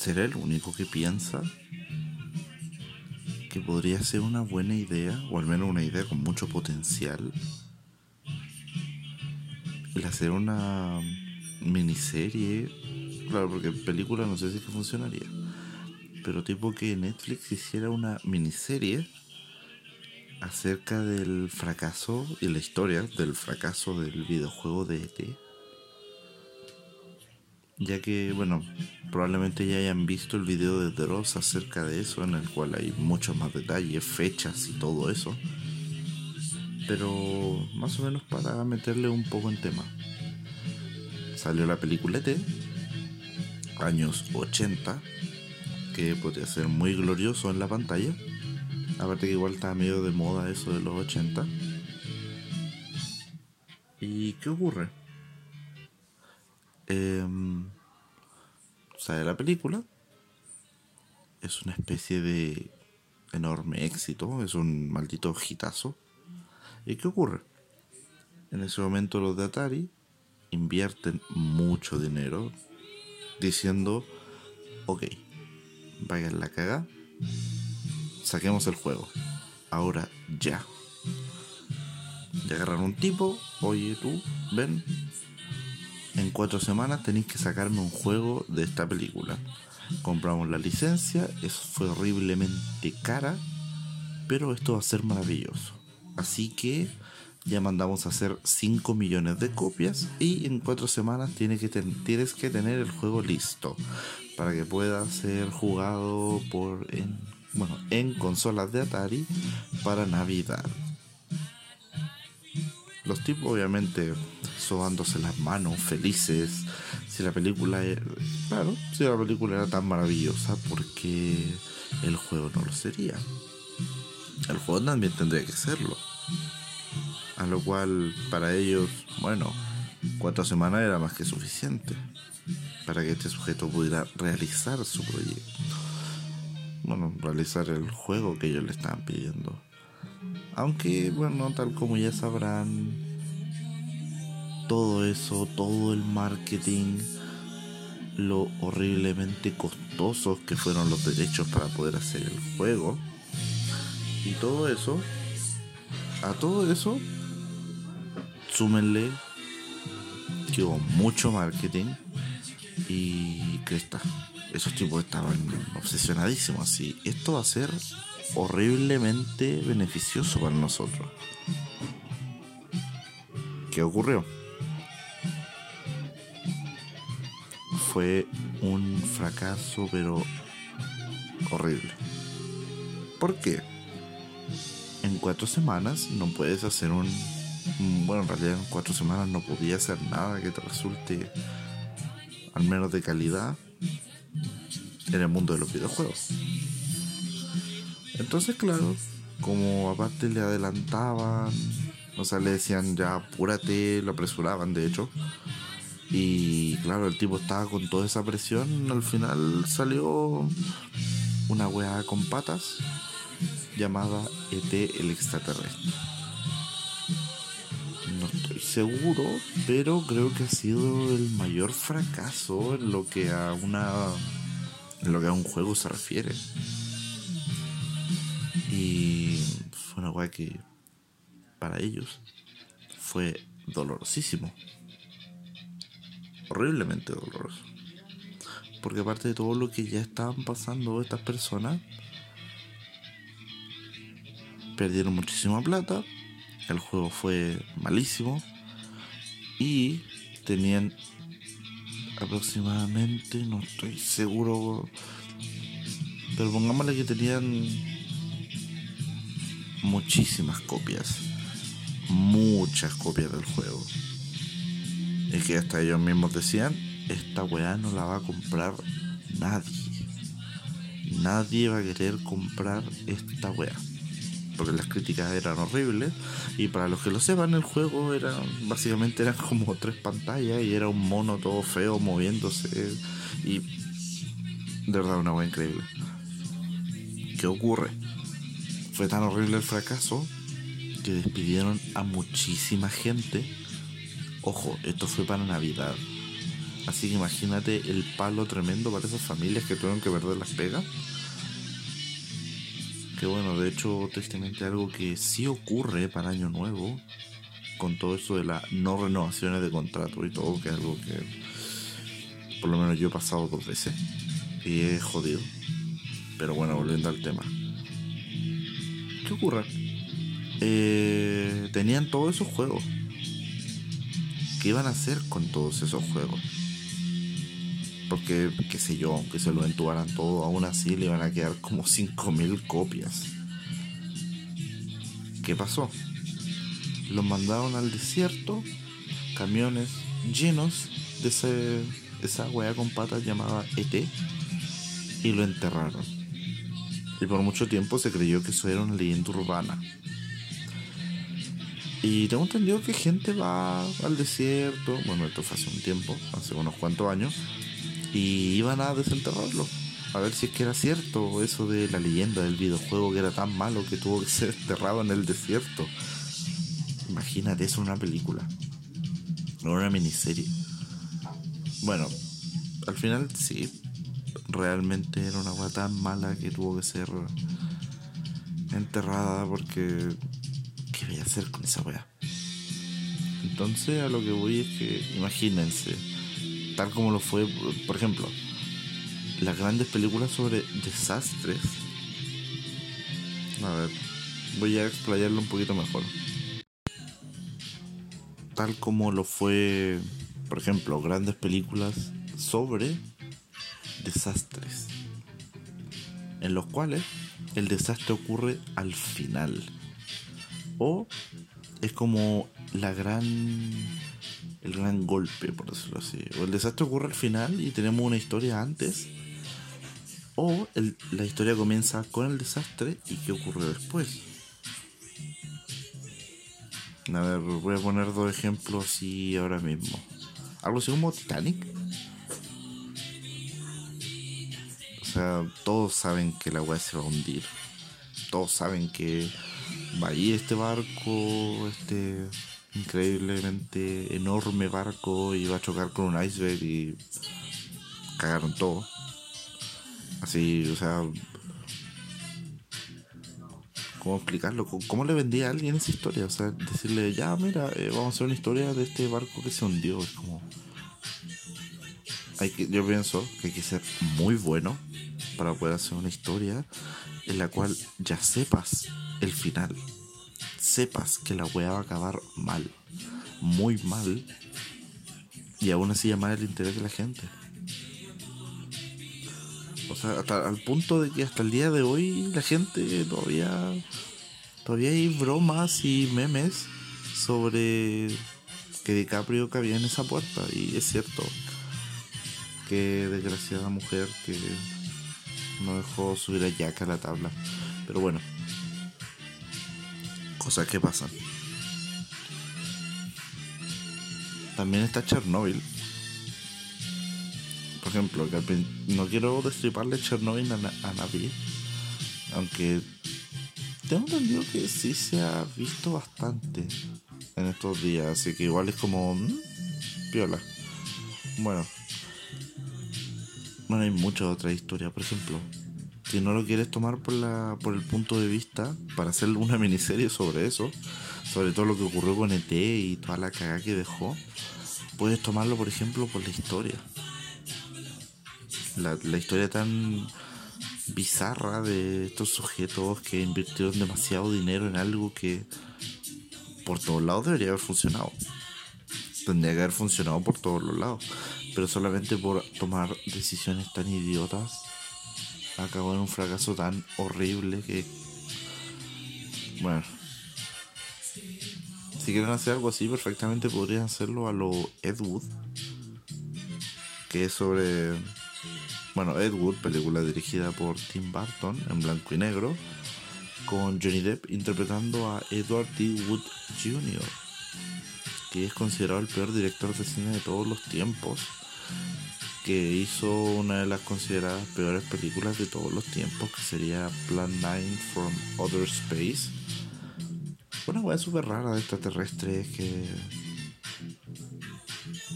¿Será el único que piensa que podría ser una buena idea, o al menos una idea con mucho potencial, el hacer una miniserie? Claro, porque película no sé si que funcionaría. Pero tipo que Netflix hiciera una miniserie acerca del fracaso y la historia del fracaso del videojuego de ET ya que, bueno, probablemente ya hayan visto el video de Dross acerca de eso, en el cual hay muchos más detalles, fechas y todo eso. Pero más o menos para meterle un poco en tema. Salió la peliculete, años 80, que podría ser muy glorioso en la pantalla. Aparte que igual está medio de moda eso de los 80. ¿Y qué ocurre? Eh, sale la película. Es una especie de enorme éxito, es un maldito hitazo. ¿Y qué ocurre? En ese momento los de Atari invierten mucho dinero diciendo, ok, vayan la caga, saquemos el juego. Ahora ya. Y agarran un tipo, oye tú, ven, en cuatro semanas tenéis que sacarme un juego de esta película. Compramos la licencia, eso fue horriblemente cara, pero esto va a ser maravilloso. Así que ya mandamos a hacer 5 millones de copias y en cuatro semanas tienes que, tienes que tener el juego listo para que pueda ser jugado por en, bueno, en consolas de Atari para Navidad. Los tipos obviamente sobándose las manos, felices. Si la película, era, claro, si la película era tan maravillosa, porque el juego no lo sería? El juego también tendría que serlo. A lo cual, para ellos, bueno, cuatro semanas era más que suficiente para que este sujeto pudiera realizar su proyecto. Bueno, realizar el juego que ellos le estaban pidiendo. Aunque, bueno, tal como ya sabrán, todo eso, todo el marketing, lo horriblemente costosos que fueron los derechos para poder hacer el juego. Y todo eso, a todo eso, súmenle que hubo mucho marketing y está. Esos tipos estaban obsesionadísimos así. Esto va a ser horriblemente beneficioso para nosotros. ¿Qué ocurrió? fue un fracaso, pero horrible. ¿Por qué? En cuatro semanas no puedes hacer un... Bueno, en realidad en cuatro semanas no podía hacer nada que te resulte al menos de calidad en el mundo de los videojuegos. Entonces, claro, como aparte le adelantaban, o sea, le decían ya apúrate, lo apresuraban de hecho, y claro, el tipo estaba con toda esa presión. Al final salió una weá con patas llamada ET el extraterrestre. No estoy seguro, pero creo que ha sido el mayor fracaso en lo que a una en lo que a un juego se refiere. Y fue una weá que para ellos fue dolorosísimo horriblemente doloroso. Porque aparte de todo lo que ya estaban pasando estas personas, perdieron muchísima plata, el juego fue malísimo y tenían aproximadamente, no estoy seguro, pero pongámosle que tenían muchísimas copias, muchas copias del juego. Y que hasta ellos mismos decían, esta weá no la va a comprar nadie. Nadie va a querer comprar esta weá. Porque las críticas eran horribles. Y para los que lo sepan, el juego era básicamente eran como tres pantallas y era un mono todo feo moviéndose. Y de verdad una weá increíble. ¿Qué ocurre? Fue tan horrible el fracaso que despidieron a muchísima gente Ojo, esto fue para Navidad. Así que imagínate el palo tremendo para esas familias que tuvieron que perder las pegas. Que bueno, de hecho, tristemente algo que sí ocurre para Año Nuevo, con todo eso de las no renovaciones de contrato y todo, que es algo que por lo menos yo he pasado dos veces y es jodido. Pero bueno, volviendo al tema. ¿Qué ocurre? Eh, tenían todos esos juegos. ¿Qué iban a hacer con todos esos juegos? Porque, qué sé yo, aunque se lo entubaran todo, aún así le iban a quedar como 5.000 copias. ¿Qué pasó? Los mandaron al desierto, camiones llenos de ese, esa wea con patas llamada ET, y lo enterraron. Y por mucho tiempo se creyó que eso era una leyenda urbana. Y tengo entendido que gente va al desierto, bueno, esto fue hace un tiempo, hace unos cuantos años, y iban a desenterrarlo. A ver si es que era cierto eso de la leyenda del videojuego que era tan malo que tuvo que ser enterrado en el desierto. Imagínate eso una película. O una miniserie. Bueno, al final sí. Realmente era una agua tan mala que tuvo que ser enterrada porque ¿qué voy a hacer con esa weá? Entonces a lo que voy es que imagínense, tal como lo fue, por ejemplo, las grandes películas sobre desastres. A ver, voy a explayarlo un poquito mejor. Tal como lo fue, por ejemplo, grandes películas sobre desastres. En los cuales el desastre ocurre al final. O es como la gran el gran golpe por decirlo así. O el desastre ocurre al final y tenemos una historia antes o la historia comienza con el desastre y qué ocurre después a ver voy a poner dos ejemplos así ahora mismo. Algo así como Titanic sea todos saben que la web se va a hundir todos saben que va ahí este barco, este increíblemente enorme barco, y va a chocar con un iceberg y cagaron todo. Así, o sea, ¿cómo explicarlo? ¿Cómo le vendía a alguien esa historia? O sea, decirle, ya, mira, eh, vamos a hacer una historia de este barco que se hundió. Es como. Hay que, yo pienso que hay que ser muy bueno para poder hacer una historia en la cual ya sepas el final. Sepas que la weá va a acabar mal. Muy mal. Y aún así llamar el interés de la gente. O sea, hasta al punto de que hasta el día de hoy la gente todavía. Todavía hay bromas y memes sobre que DiCaprio cabía en esa puerta. Y es cierto. Que desgraciada mujer que no dejó subir a Jack a la tabla. Pero bueno, cosas que pasan. También está Chernobyl. Por ejemplo, no quiero destriparle Chernobyl a, nadie. Aunque tengo entendido que sí se ha visto bastante en estos días. Así que igual es como... Mmm, piola. Bueno. Bueno, hay muchas otras historias. Por ejemplo, si no lo quieres tomar por, la, por el punto de vista, para hacer una miniserie sobre eso, sobre todo lo que ocurrió con ET y toda la cagada que dejó, puedes tomarlo, por ejemplo, por la historia. La, la historia tan bizarra de estos sujetos que invirtieron demasiado dinero en algo que por todos lados debería haber funcionado. Tendría que haber funcionado por todos los lados. Pero solamente por tomar decisiones tan idiotas acabó en un fracaso tan horrible que. Bueno. Si quieren hacer algo así, perfectamente podrían hacerlo a lo Ed Wood. Que es sobre. Bueno, Ed Wood, película dirigida por Tim Burton en blanco y negro. Con Johnny Depp interpretando a Edward D. Wood Jr., que es considerado el peor director de cine de todos los tiempos que hizo una de las consideradas peores películas de todos los tiempos, que sería Plan 9 from Other Space. Una weá súper rara de extraterrestres que.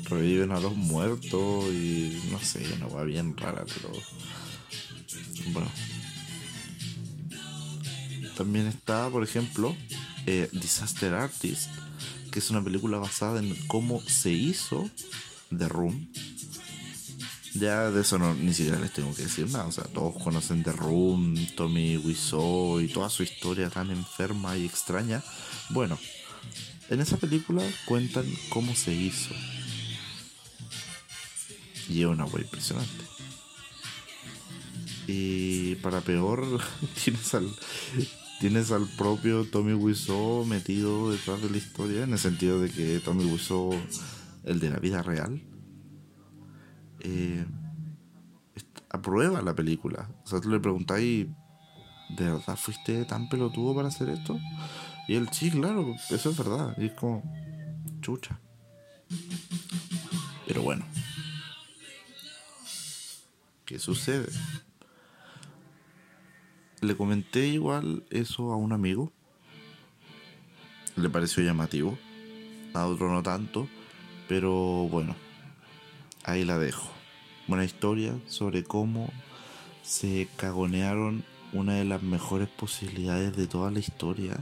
reviven a los muertos y no sé, una va bien rara, pero bueno. También está, por ejemplo, eh, Disaster Artist, que es una película basada en cómo se hizo The Room. Ya de eso no, ni siquiera les tengo que decir nada. O sea, todos conocen The Room, Tommy Wiseau y toda su historia tan enferma y extraña. Bueno, en esa película cuentan cómo se hizo. Y es una wea impresionante. Y para peor, tienes al, tienes al propio Tommy Wiseau metido detrás de la historia, en el sentido de que Tommy Wiseau, el de la vida real, eh, aprueba la película. O sea, tú le preguntáis, ¿de verdad fuiste tan pelotudo para hacer esto? Y él, sí, claro, eso es verdad. Y es como, chucha. Pero bueno. ¿Qué sucede? Le comenté igual eso a un amigo. Le pareció llamativo. A otro no tanto. Pero bueno. Ahí la dejo. Buena historia sobre cómo se cagonearon una de las mejores posibilidades de toda la historia.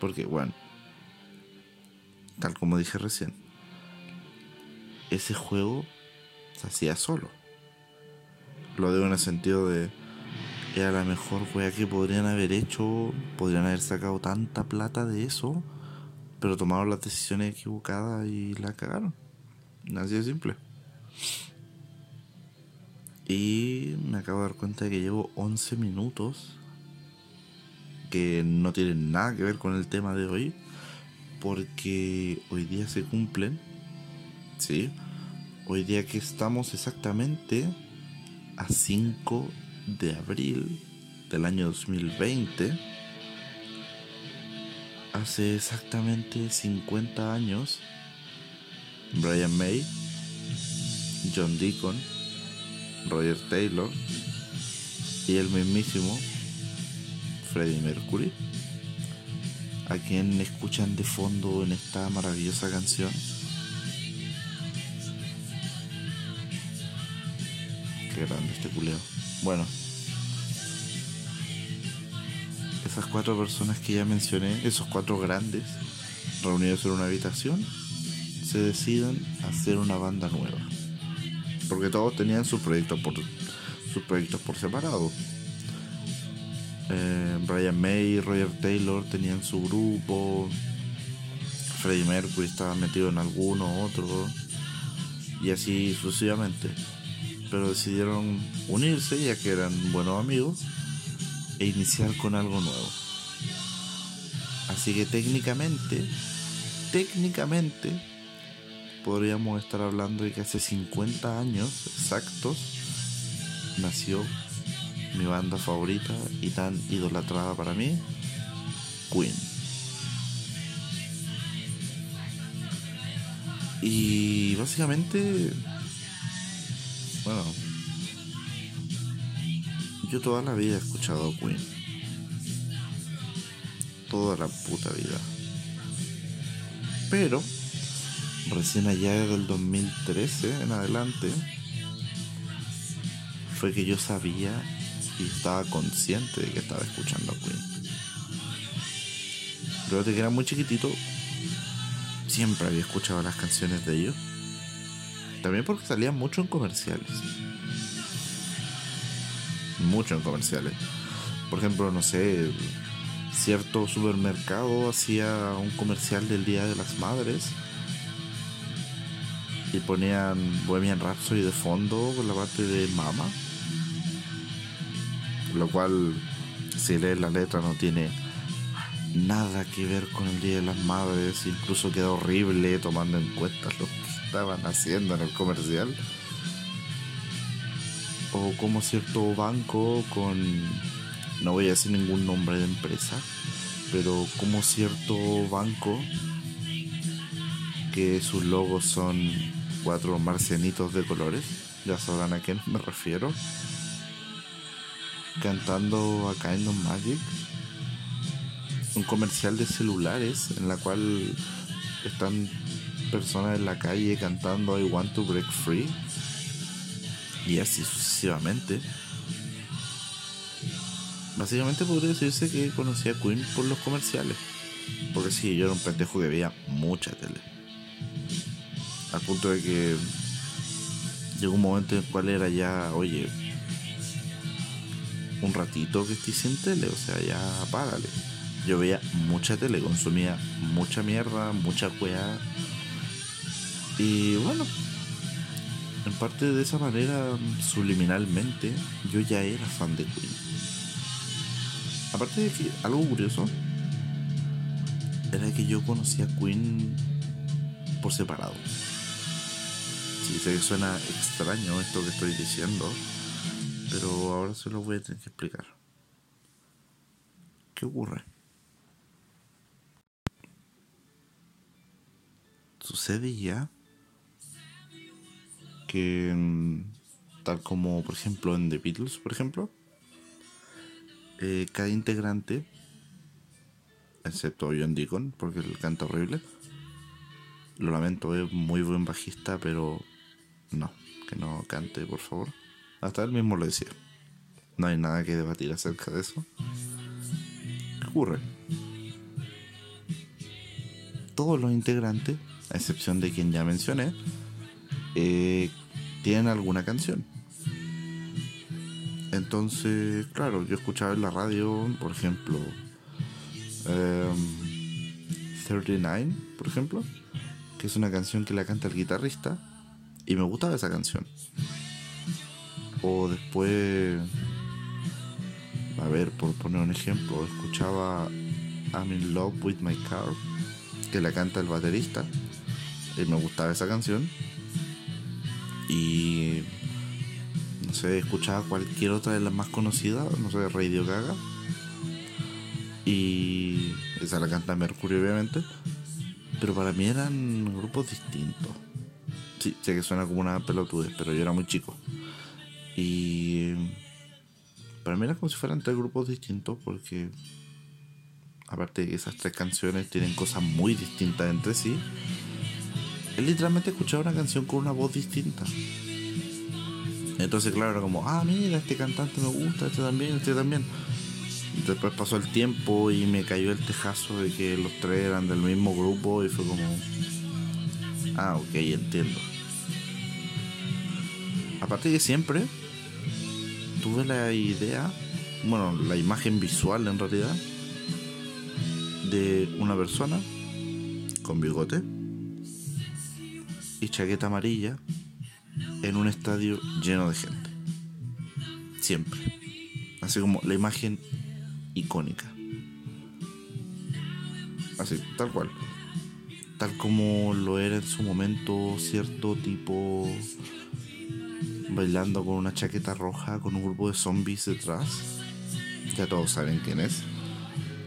Porque, bueno, tal como dije recién, ese juego se hacía solo. Lo digo en el sentido de era la mejor wea que podrían haber hecho, podrían haber sacado tanta plata de eso, pero tomaron las decisiones equivocadas y la cagaron. Así de simple. Y me acabo de dar cuenta de que llevo 11 minutos que no tienen nada que ver con el tema de hoy, porque hoy día se cumplen, ¿sí? Hoy día que estamos exactamente a 5 de abril del año 2020, hace exactamente 50 años, Brian May, John Deacon, Roger Taylor y el mismísimo Freddie Mercury, a quien escuchan de fondo en esta maravillosa canción. Qué grande este culeo. Bueno, esas cuatro personas que ya mencioné, esos cuatro grandes, reunidos en una habitación, se deciden hacer una banda nueva. Porque todos tenían sus proyectos por, sus proyectos por separado. Eh, Brian May Roger Taylor tenían su grupo. Freddie Mercury estaba metido en alguno, otro. Y así sucesivamente. Pero decidieron unirse ya que eran buenos amigos e iniciar con algo nuevo. Así que técnicamente, técnicamente, podríamos estar hablando de que hace 50 años exactos nació mi banda favorita y tan idolatrada para mí, Queen. Y básicamente, bueno, yo toda la vida he escuchado Queen. Toda la puta vida. Pero, recién allá del 2013 en adelante, fue que yo sabía y estaba consciente de que estaba escuchando a Queen. Pero de que era muy chiquitito, siempre había escuchado las canciones de ellos. También porque salían mucho en comerciales. Mucho en comerciales. Por ejemplo, no sé, cierto supermercado hacía un comercial del Día de las Madres y ponían Bohemian Rhapsody de fondo con la parte de Mama lo cual si lees la letra no tiene nada que ver con el Día de las Madres, incluso queda horrible tomando en cuenta lo que estaban haciendo en el comercial. O como cierto banco con, no voy a decir ningún nombre de empresa, pero como cierto banco que sus logos son cuatro marcianitos de colores, ya sabrán a quién me refiero cantando a Kind of Magic, un comercial de celulares en la cual están personas en la calle cantando I Want to Break Free. Y así sucesivamente. Básicamente podría decirse que conocí a Queen por los comerciales. Porque sí, yo era un pendejo que veía mucha tele. Al punto de que llegó un momento en el cual era ya, oye, un ratito que estoy sin tele, o sea, ya párale. Yo veía mucha tele, consumía mucha mierda, mucha weá. Y bueno, en parte de esa manera, subliminalmente, yo ya era fan de Queen. Aparte de que algo curioso era que yo conocía a Queen por separado. Sí, sé que suena extraño esto que estoy diciendo, pero ahora se lo voy a tener que explicar. ¿Qué ocurre? Sucede ya que, mm, tal como por ejemplo en The Beatles, por ejemplo, eh, cada integrante, excepto John Deacon, porque él canta horrible, lo lamento, es muy buen bajista, pero no, que no cante, por favor. Hasta él mismo lo decía. No hay nada que debatir acerca de eso. ¿Qué ocurre? Todos los integrantes, a excepción de quien ya mencioné, eh, tienen alguna canción. Entonces, claro, yo escuchaba en la radio, por ejemplo, 39, em, por ejemplo, que es una canción que la canta el guitarrista, y me gustaba esa canción. O después, a ver, por poner un ejemplo, escuchaba I'm in love with my car, que la canta el baterista, y me gustaba esa canción. Y no sé, escuchaba cualquier otra de las más conocidas, no sé, Radio Gaga. Y esa la canta Mercurio, obviamente. Pero para mí eran grupos distintos. Sé que suena como una pelotudez, pero yo era muy chico. Y para mí era como si fueran tres grupos distintos porque aparte de que esas tres canciones tienen cosas muy distintas entre sí, él literalmente escuchaba una canción con una voz distinta. Entonces, claro, era como, ah, mira, este cantante me gusta, este también, este también. Después pasó el tiempo y me cayó el tejazo de que los tres eran del mismo grupo y fue como, ah, ok, entiendo. Aparte que siempre tuve la idea, bueno, la imagen visual en realidad, de una persona con bigote y chaqueta amarilla en un estadio lleno de gente. Siempre. Así como la imagen icónica. Así, tal cual. Tal como lo era en su momento cierto tipo bailando con una chaqueta roja con un grupo de zombies detrás. Ya todos saben quién es.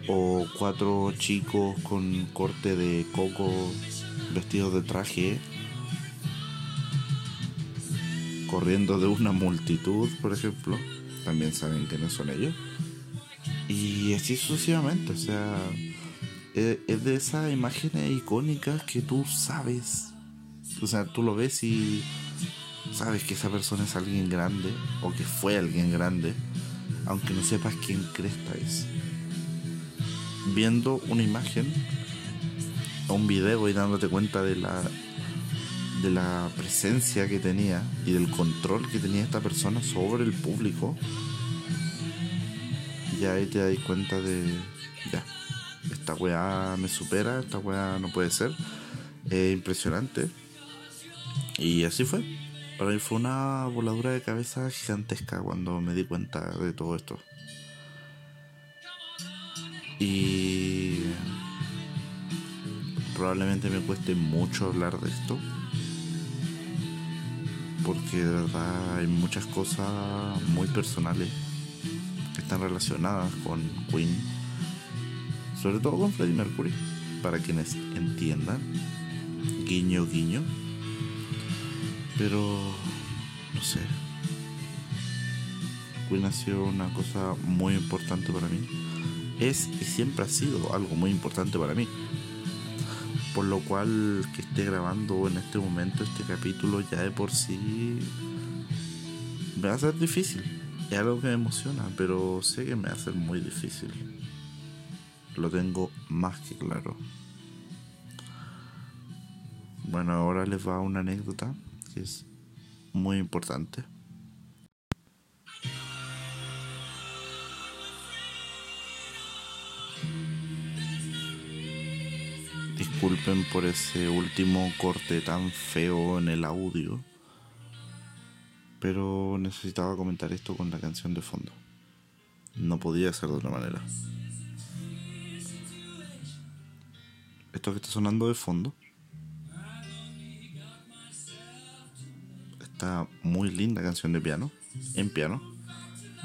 O cuatro chicos con corte de coco vestidos de traje corriendo de una multitud, por ejemplo, también saben quiénes son ellos. Y así sucesivamente, o sea, e, es de esas imágenes icónicas que tú sabes, o sea, tú lo ves y sabes que esa persona es alguien grande o que fue alguien grande, aunque no sepas quién cresta es. Viendo una imagen un video y dándote cuenta de la de la presencia que tenía y del control que tenía esta persona sobre el público, ya ahí te das cuenta de, ya, esta weá me supera, esta weá no puede ser. Es impresionante. Y así fue. Para mí fue una voladura de cabeza gigantesca cuando me di cuenta de todo esto. Y probablemente me cueste mucho hablar de esto porque de verdad hay muchas cosas muy personales que están relacionadas con Queen, sobre todo con Freddie Mercury, para quienes entiendan, guiño, guiño, pero no sé, Queen ha sido una cosa muy importante para mí, es y siempre ha sido algo muy importante para mí. Por lo cual que esté grabando en este momento este capítulo ya de por sí me va a ser difícil. Es algo que me emociona, pero sé que me va a ser muy difícil. Lo tengo más que claro. Bueno, ahora les va una anécdota que es muy importante. Disculpen por ese último corte tan feo en el audio, pero necesitaba comentar esto con la canción de fondo. No podía ser de otra manera. Esto que está sonando de fondo esta muy linda canción de piano, en piano,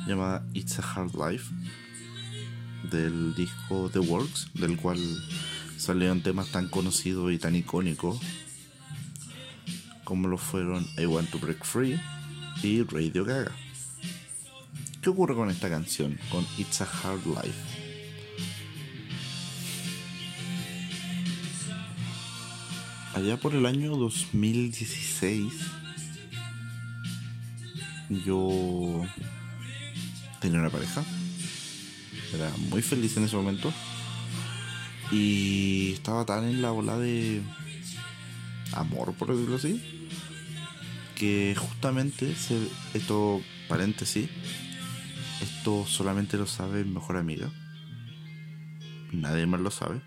llamada It's a Hard Life, del disco The Works, del cual salieron temas tan conocidos y tan icónicos como lo fueron I Want to Break Free y Radio Gaga. ¿Qué ocurre con esta canción, con It's a Hard Life? Allá por el año 2016 yo tenía una pareja. Era muy feliz en ese momento. Y estaba tan en la ola de amor, por decirlo así, que justamente, esto, paréntesis, esto solamente lo sabe mi mejor amiga. Nadie más lo sabe.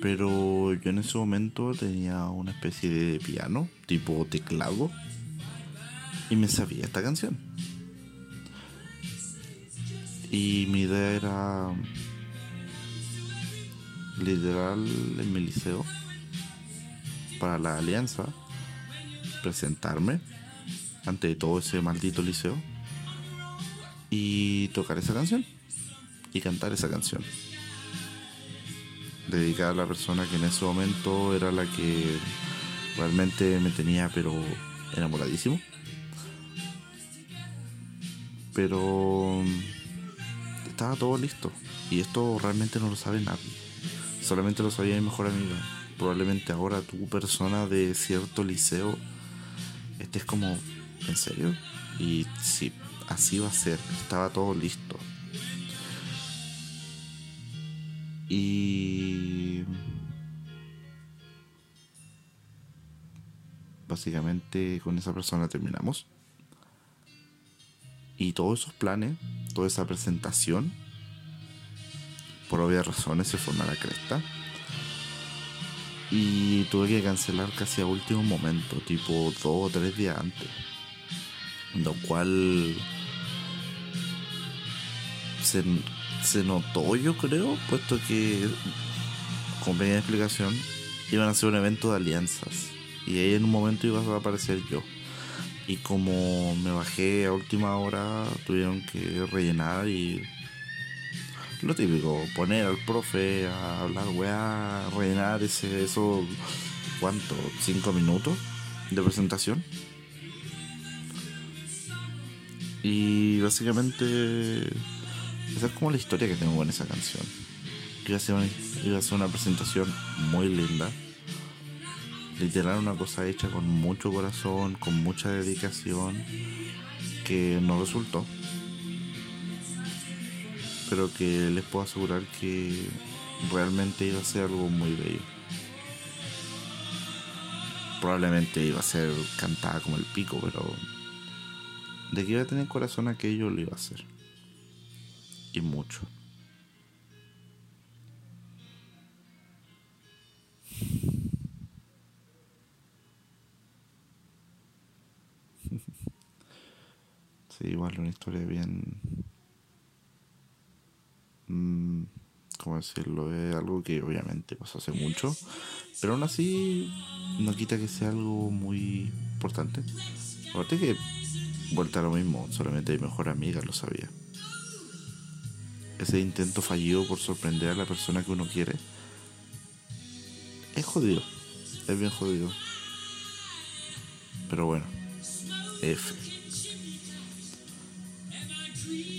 Pero yo en ese momento tenía una especie de piano, tipo teclado, y me sabía esta canción. Y mi idea era literal en mi liceo para la alianza presentarme ante todo ese maldito liceo y tocar esa canción y cantar esa canción dedicada a la persona que en ese momento era la que realmente me tenía pero enamoradísimo. Pero estaba todo listo y esto realmente no lo sabe nadie. Solamente lo sabía mi mejor amiga. Probablemente ahora tu persona de cierto liceo estés como, ¿en serio? Y sí, así va a ser. Estaba todo listo. Y básicamente con esa persona terminamos. Y todos esos planes, toda esa presentación, por obvias razones se fue la cresta. Y tuve que cancelar casi a último momento, tipo dos o tres días antes. Lo cual se se notó, yo creo, puesto que, con pequeña explicación, iban a hacer un evento de alianzas. Y ahí en un momento iba a aparecer yo. Y como me bajé a última hora, tuvieron que rellenar y. Lo típico, poner al profe a hablar, weá, rellenar ese, eso, ¿cuánto? ¿Cinco minutos de presentación? Y básicamente esa es como la historia que tengo con esa canción. Iba a ser una, iba a ser una presentación muy linda. Literal una cosa hecha con mucho corazón, con mucha dedicación, que no resultó. Pero que les puedo asegurar que realmente iba a ser algo muy bello. Probablemente iba a ser cantada como el pico, pero de que iba a tener corazón aquello lo iba a hacer y mucho. Sí, igual una historia bien... Mm, ¿Cómo decirlo? Es algo que obviamente pasó hace mucho, pero aún así no quita que sea algo muy importante. Aparte que, vuelta a lo mismo, solamente mi mejor amiga lo sabía ese intento fallido por sorprender a la persona que uno quiere, es jodido. Es bien jodido. Pero bueno, F.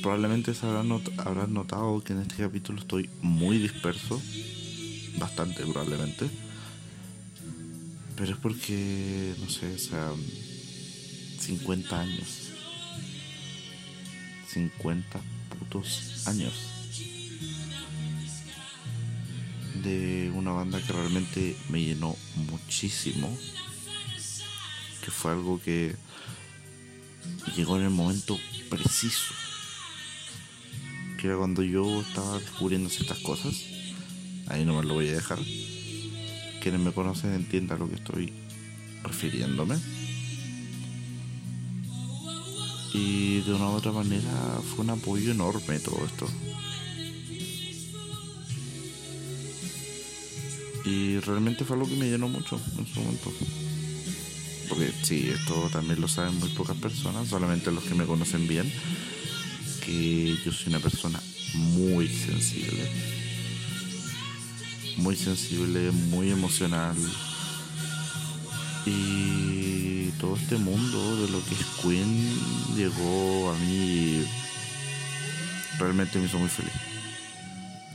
Probablemente se habrán, notado que en este capítulo estoy muy disperso. bastante probablemente. Pero es porque, no sé, o sea, 50 años. 50 putos años. De una banda que realmente me llenó muchísimo. Que fue algo que llegó en el momento preciso. Que era cuando yo estaba descubriendo ciertas cosas. Ahí no me lo voy a dejar. Quienes me conocen entiendan lo que estoy refiriéndome. Y de una u otra manera fue un apoyo enorme todo esto. Y realmente fue algo que me llenó mucho en su momento. Porque sí, esto también lo saben muy pocas personas, solamente los que me conocen bien, que yo soy una persona muy sensible. Muy sensible, muy emocional. Y todo este mundo de lo que es Queen llegó a mí realmente me hizo muy feliz.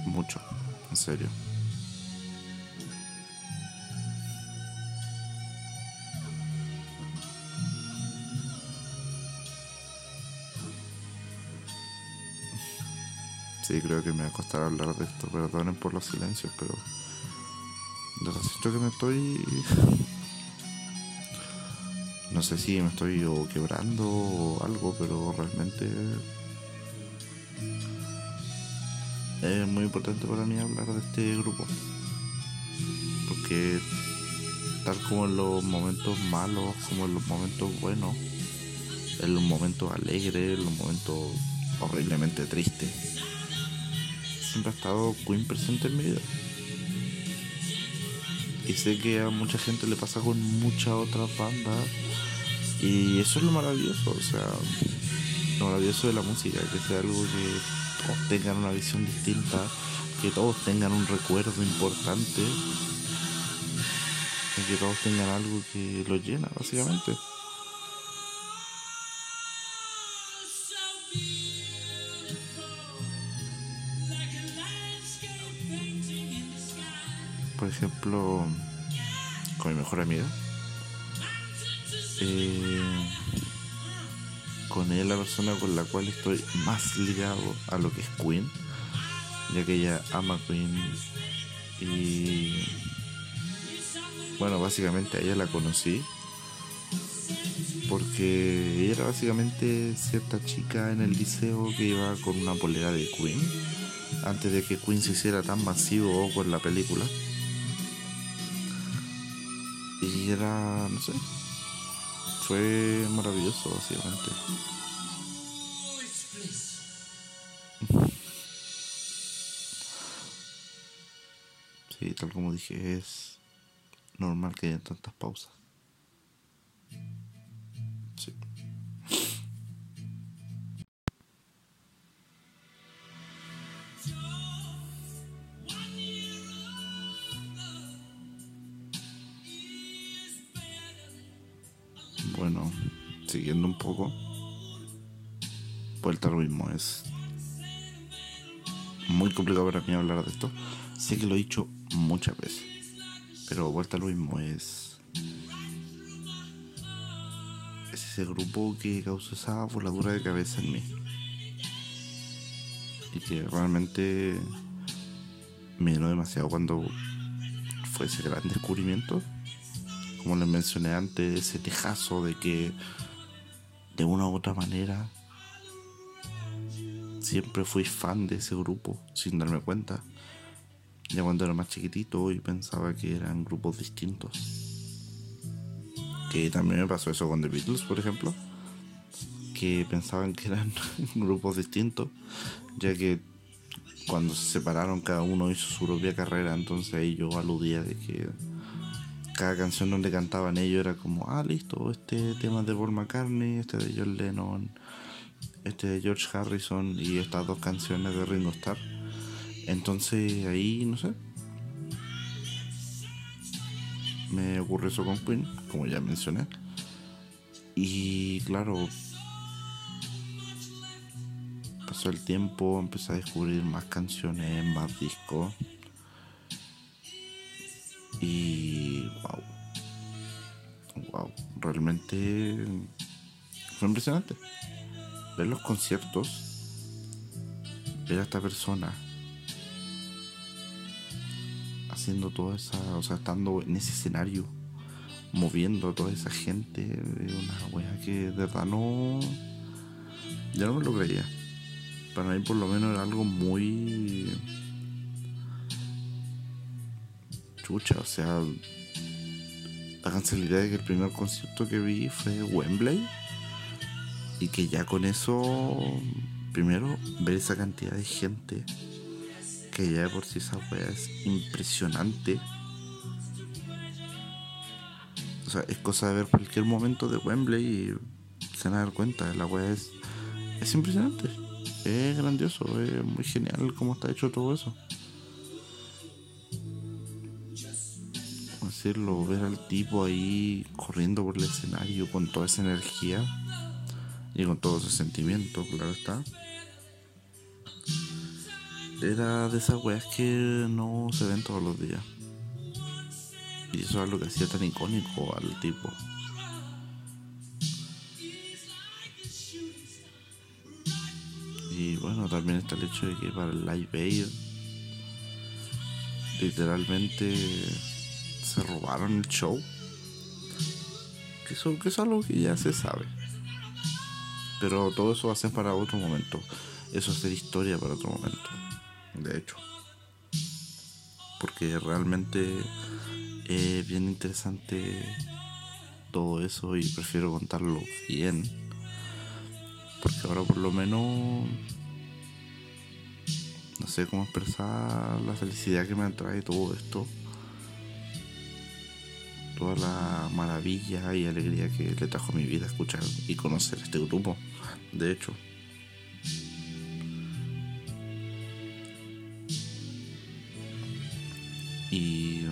Mucho, en serio. Sí, creo que me va a costar hablar de esto. Perdonen por los silencios, pero. Necesito que me estoy. No sé si me estoy quebrando o algo, pero realmente. Es muy importante para mí hablar de este grupo. Porque tal como en los momentos malos, como en los momentos buenos, en los momentos alegres, en los momentos horriblemente tristes, siempre ha estado Queen presente en mi vida. Y sé que a mucha gente le pasa con muchas otras bandas. Y eso es lo maravilloso, o sea, lo maravilloso de la música, que sea algo que todos tengan una visión distinta, que todos tengan un recuerdo importante, y que todos tengan algo que los llena, básicamente. Por ejemplo, con mi mejor amiga. Eh, con ella la persona con la cual estoy más ligado a lo que es Queen, ya que ella ama Queen y bueno, básicamente a ella la conocí porque ella era básicamente cierta chica en el liceo que iba con una polera de Queen antes de que Queen se hiciera tan masivo con la película. Y era, no sé, fue maravilloso básicamente. Sí, tal como dije, es normal que haya tantas pausas. Poco, vuelta al mismo es muy complicado para mí hablar de esto. Sé que lo he dicho muchas veces, pero vuelta al mismo es es ese grupo que causó esa voladura de cabeza en mí. Y que realmente me llenó demasiado cuando fue ese gran descubrimiento. Como les mencioné antes, ese tejazo de que de una u otra manera siempre fui fan de ese grupo sin darme cuenta. Ya cuando era más chiquitito y pensaba que eran grupos distintos. Que también me pasó eso con The Beatles, por ejemplo. Que pensaban que eran grupos distintos. Ya que cuando se separaron cada uno hizo su propia carrera. Entonces ahí yo aludía de que cada canción donde cantaban ellos era como, ah, listo, este tema de Paul McCartney, este de John Lennon, este de George Harrison y estas dos canciones de Ringo Starr. Entonces ahí, no sé, me ocurrió eso con Queen, como ya mencioné. Y claro, pasó el tiempo, empecé a descubrir más canciones, más discos. Y wow. Wow. Realmente fue impresionante. Ver los conciertos. Ver a esta persona haciendo toda esa, o sea, estando en ese escenario, moviendo a toda esa gente, una wea que de verdad no, ya no me lo creía. Para mí por lo menos era algo muy o sea, háganse la idea de que el primer concierto que vi fue Wembley y que ya con eso, primero, ver esa cantidad de gente que ya de por sí esa wea es impresionante. O sea, es cosa de ver cualquier momento de Wembley y se van a dar cuenta. La wea es, es impresionante. Es grandioso, es muy genial cómo está hecho todo eso. Decirlo, ver al tipo ahí corriendo por el escenario con toda esa energía y con todo ese sentimiento, claro está era de esas weas que no se ven todos los días. Y eso es lo que hacía tan icónico al tipo. Y bueno, también está el hecho de que para el Live Aid literalmente se robaron el show. Que eso, que es algo que ya se sabe. Pero todo eso va a ser para otro momento. Eso va a ser historia para otro momento de hecho. Porque realmente es bien interesante todo eso y prefiero contarlo bien. Porque ahora por lo menos no sé cómo expresar la felicidad que me trae todo esto. Toda la maravilla y alegría que le trajo mi vida escuchar y conocer este grupo. De hecho. Y.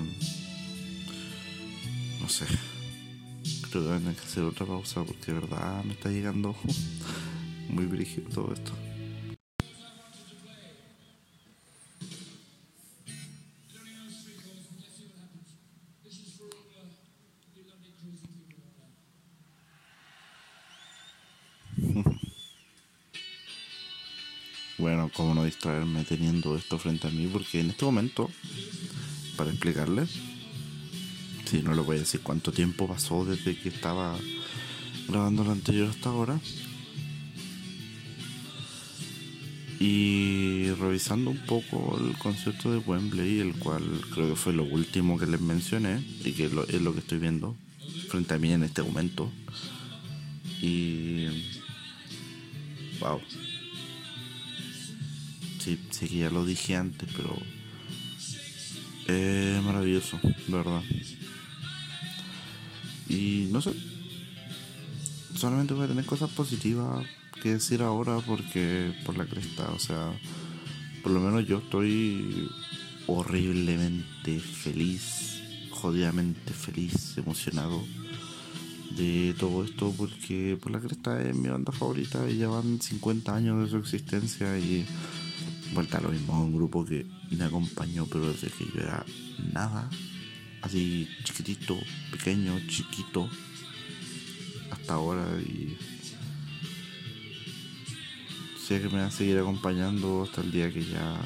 No sé. Creo que voy a tener que hacer otra pausa porque de verdad me está llegando muy brígido todo esto. Bueno, cómo no distraerme teniendo esto frente a mí, porque en este momento para explicarles. Si no le voy a decir cuánto tiempo pasó desde que estaba grabando lo anterior hasta ahora. Y revisando un poco el concierto de Wembley, el cual creo que fue lo último que les mencioné y que es lo que estoy viendo frente a mí en este momento. Y. ¡Wow! Sí, sí que ya lo dije antes, pero es maravilloso, de verdad. Y no sé. Solamente voy a tener cosas positivas que decir ahora porque por la cresta, o sea, por lo menos yo estoy horriblemente feliz, jodidamente feliz, emocionado de todo esto porque por la cresta es mi banda favorita y ya van 50 años de su existencia y vuelta lo mismo, un grupo que me acompañó, pero desde que yo era nada, así chiquitito, pequeño, chiquito, hasta ahora y sé que me va a seguir acompañando hasta el día que ya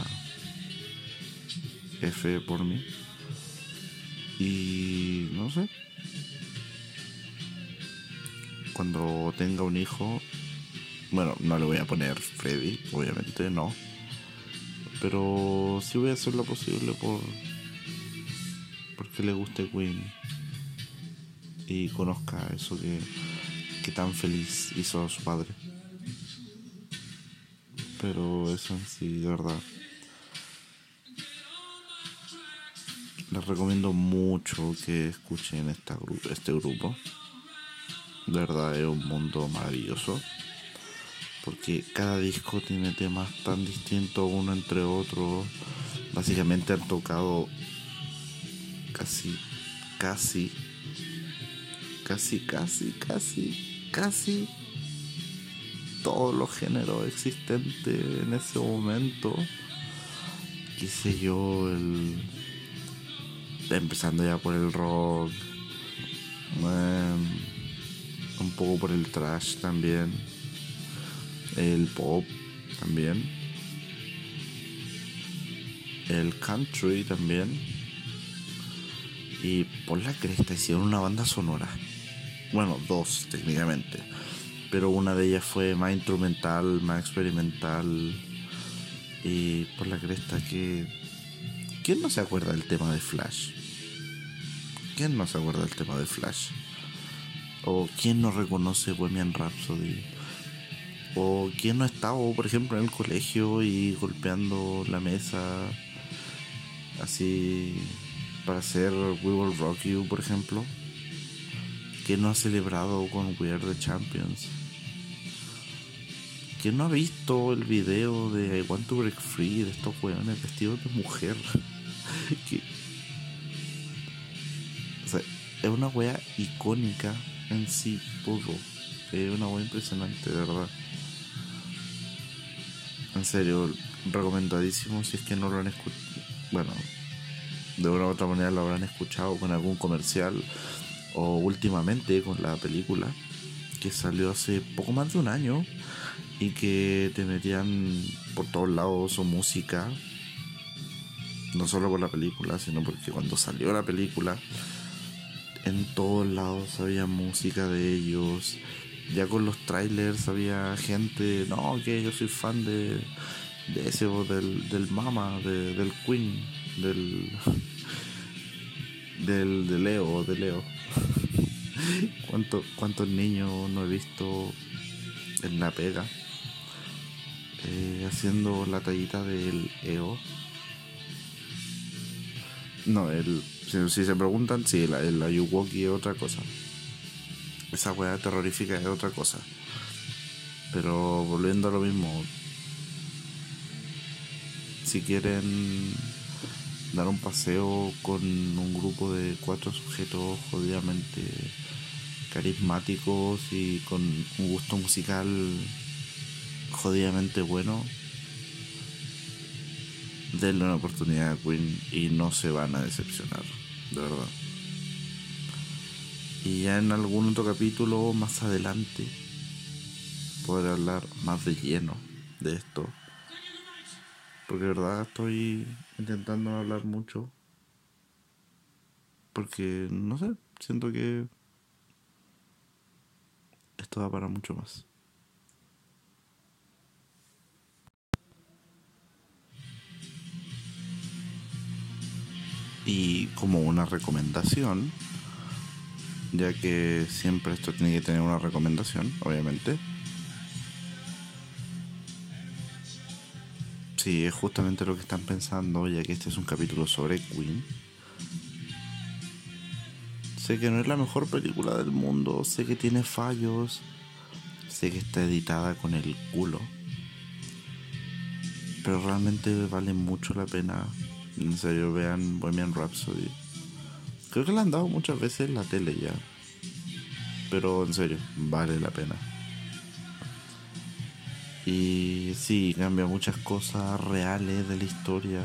F por mí. Y no sé. Cuando tenga un hijo, bueno, no le voy a poner Freddy, obviamente no pero sí voy a hacer lo posible por porque le guste Queen y conozca eso que, que tan feliz hizo a su padre. Pero eso en sí, de verdad. Les recomiendo mucho que escuchen esta, este grupo. De verdad es un mundo maravilloso porque cada disco tiene temas tan distintos uno entre otros. Básicamente han tocado casi, casi, casi, casi, casi, casi todos los géneros existentes en ese momento. Qué sé yo, el empezando ya por el rock, un poco por el trash también, el pop también, el country también, y por la cresta hicieron una banda sonora. Bueno, dos técnicamente, pero una de ellas fue más instrumental, más experimental, y por la cresta que... ¿Quién no se acuerda del tema de Flash? ¿Quién no se acuerda del tema de Flash? ¿O quién no reconoce Bohemian Rhapsody? ¿O quién no ha estado, por ejemplo, en el colegio y golpeando la mesa así para hacer We Will Rock You, por ejemplo? ¿Quién no ha celebrado con We Are the Champions? ¿Quién no ha visto el video de I Want to Break Free de estos weones vestidos de mujer? es una wea icónica en sí todo. Es una wea impresionante, de verdad. En serio, recomendadísimo si es que no lo han escuchado. Bueno, de una u otra manera lo habrán escuchado con algún comercial o últimamente con la película que salió hace poco más de un año y que te metían por todos lados su música, no solo por la película, sino porque cuando salió la película, en todos lados había música de ellos. Ya con los trailers había gente, no, que yo soy fan de, de ese o del, del Mama, del Queen, del, del de Leo, de Leo. ¿Cuántos niños no he visto en la pega? Eh, haciendo la tallita del EO. No, el, si, se preguntan, sí, el, el Ayuwoki es otra cosa. Esa weá terrorífica es otra cosa. Pero volviendo a lo mismo, si quieren dar un paseo con un grupo de cuatro sujetos jodidamente carismáticos y con un gusto musical jodidamente bueno, denle una oportunidad a Queen y no se van a decepcionar, de verdad. Y ya en algún otro capítulo más adelante podré hablar más de lleno de esto. Porque de verdad estoy intentando hablar mucho. Porque, no sé, siento que esto da para mucho más. Y como una recomendación, ya que siempre esto tiene que tener una recomendación, obviamente. Sí, es justamente lo que están pensando, ya que este es un capítulo sobre Queen. Sé que no es la mejor película del mundo, sé que tiene fallos, sé que está editada con el culo. Pero realmente vale mucho la pena en serio, vean Bohemian Rhapsody. Creo que la han dado muchas veces en la tele ya. Pero en serio, vale la pena. Y sí, cambia muchas cosas reales de la historia.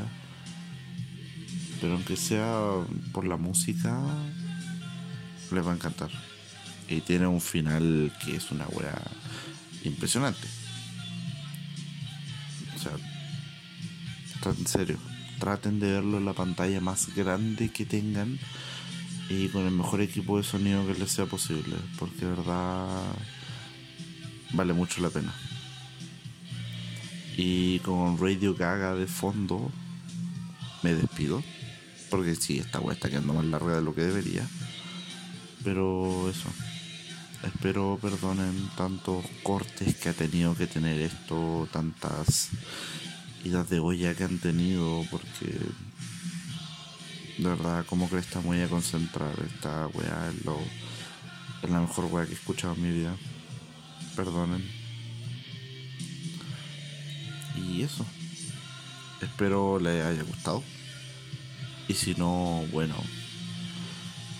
Pero aunque sea por la música, les va a encantar. Y tiene un final que es una wea impresionante. O sea, en serio traten de verlo en la pantalla más grande que tengan y con el mejor equipo de sonido que les sea posible, porque de verdad vale mucho la pena. Y con Radio Gaga de fondo me despido, porque sí, esta web está quedando más larga de lo que debería. Pero eso, espero perdonen tantos cortes que ha tenido que tener esto, tantas idas de olla que han tenido, porque de verdad, como que está muy a concentrar esta weá es, lo, es la mejor weá que he escuchado en mi vida. Perdonen. Y eso. Espero les haya gustado. Y si no, bueno.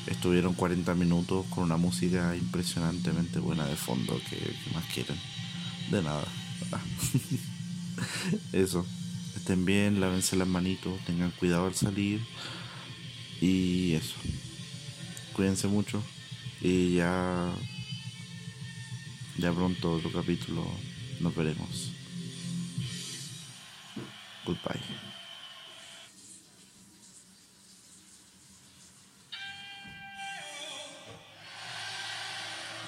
Estuvieron 40 minutos con una música impresionantemente buena de fondo. que, que más quieren? De nada. Eso. Estén bien, lávense las manitos, tengan cuidado al salir. Y eso. Cuídense mucho. Y ya. Ya pronto otro capítulo nos veremos. Goodbye.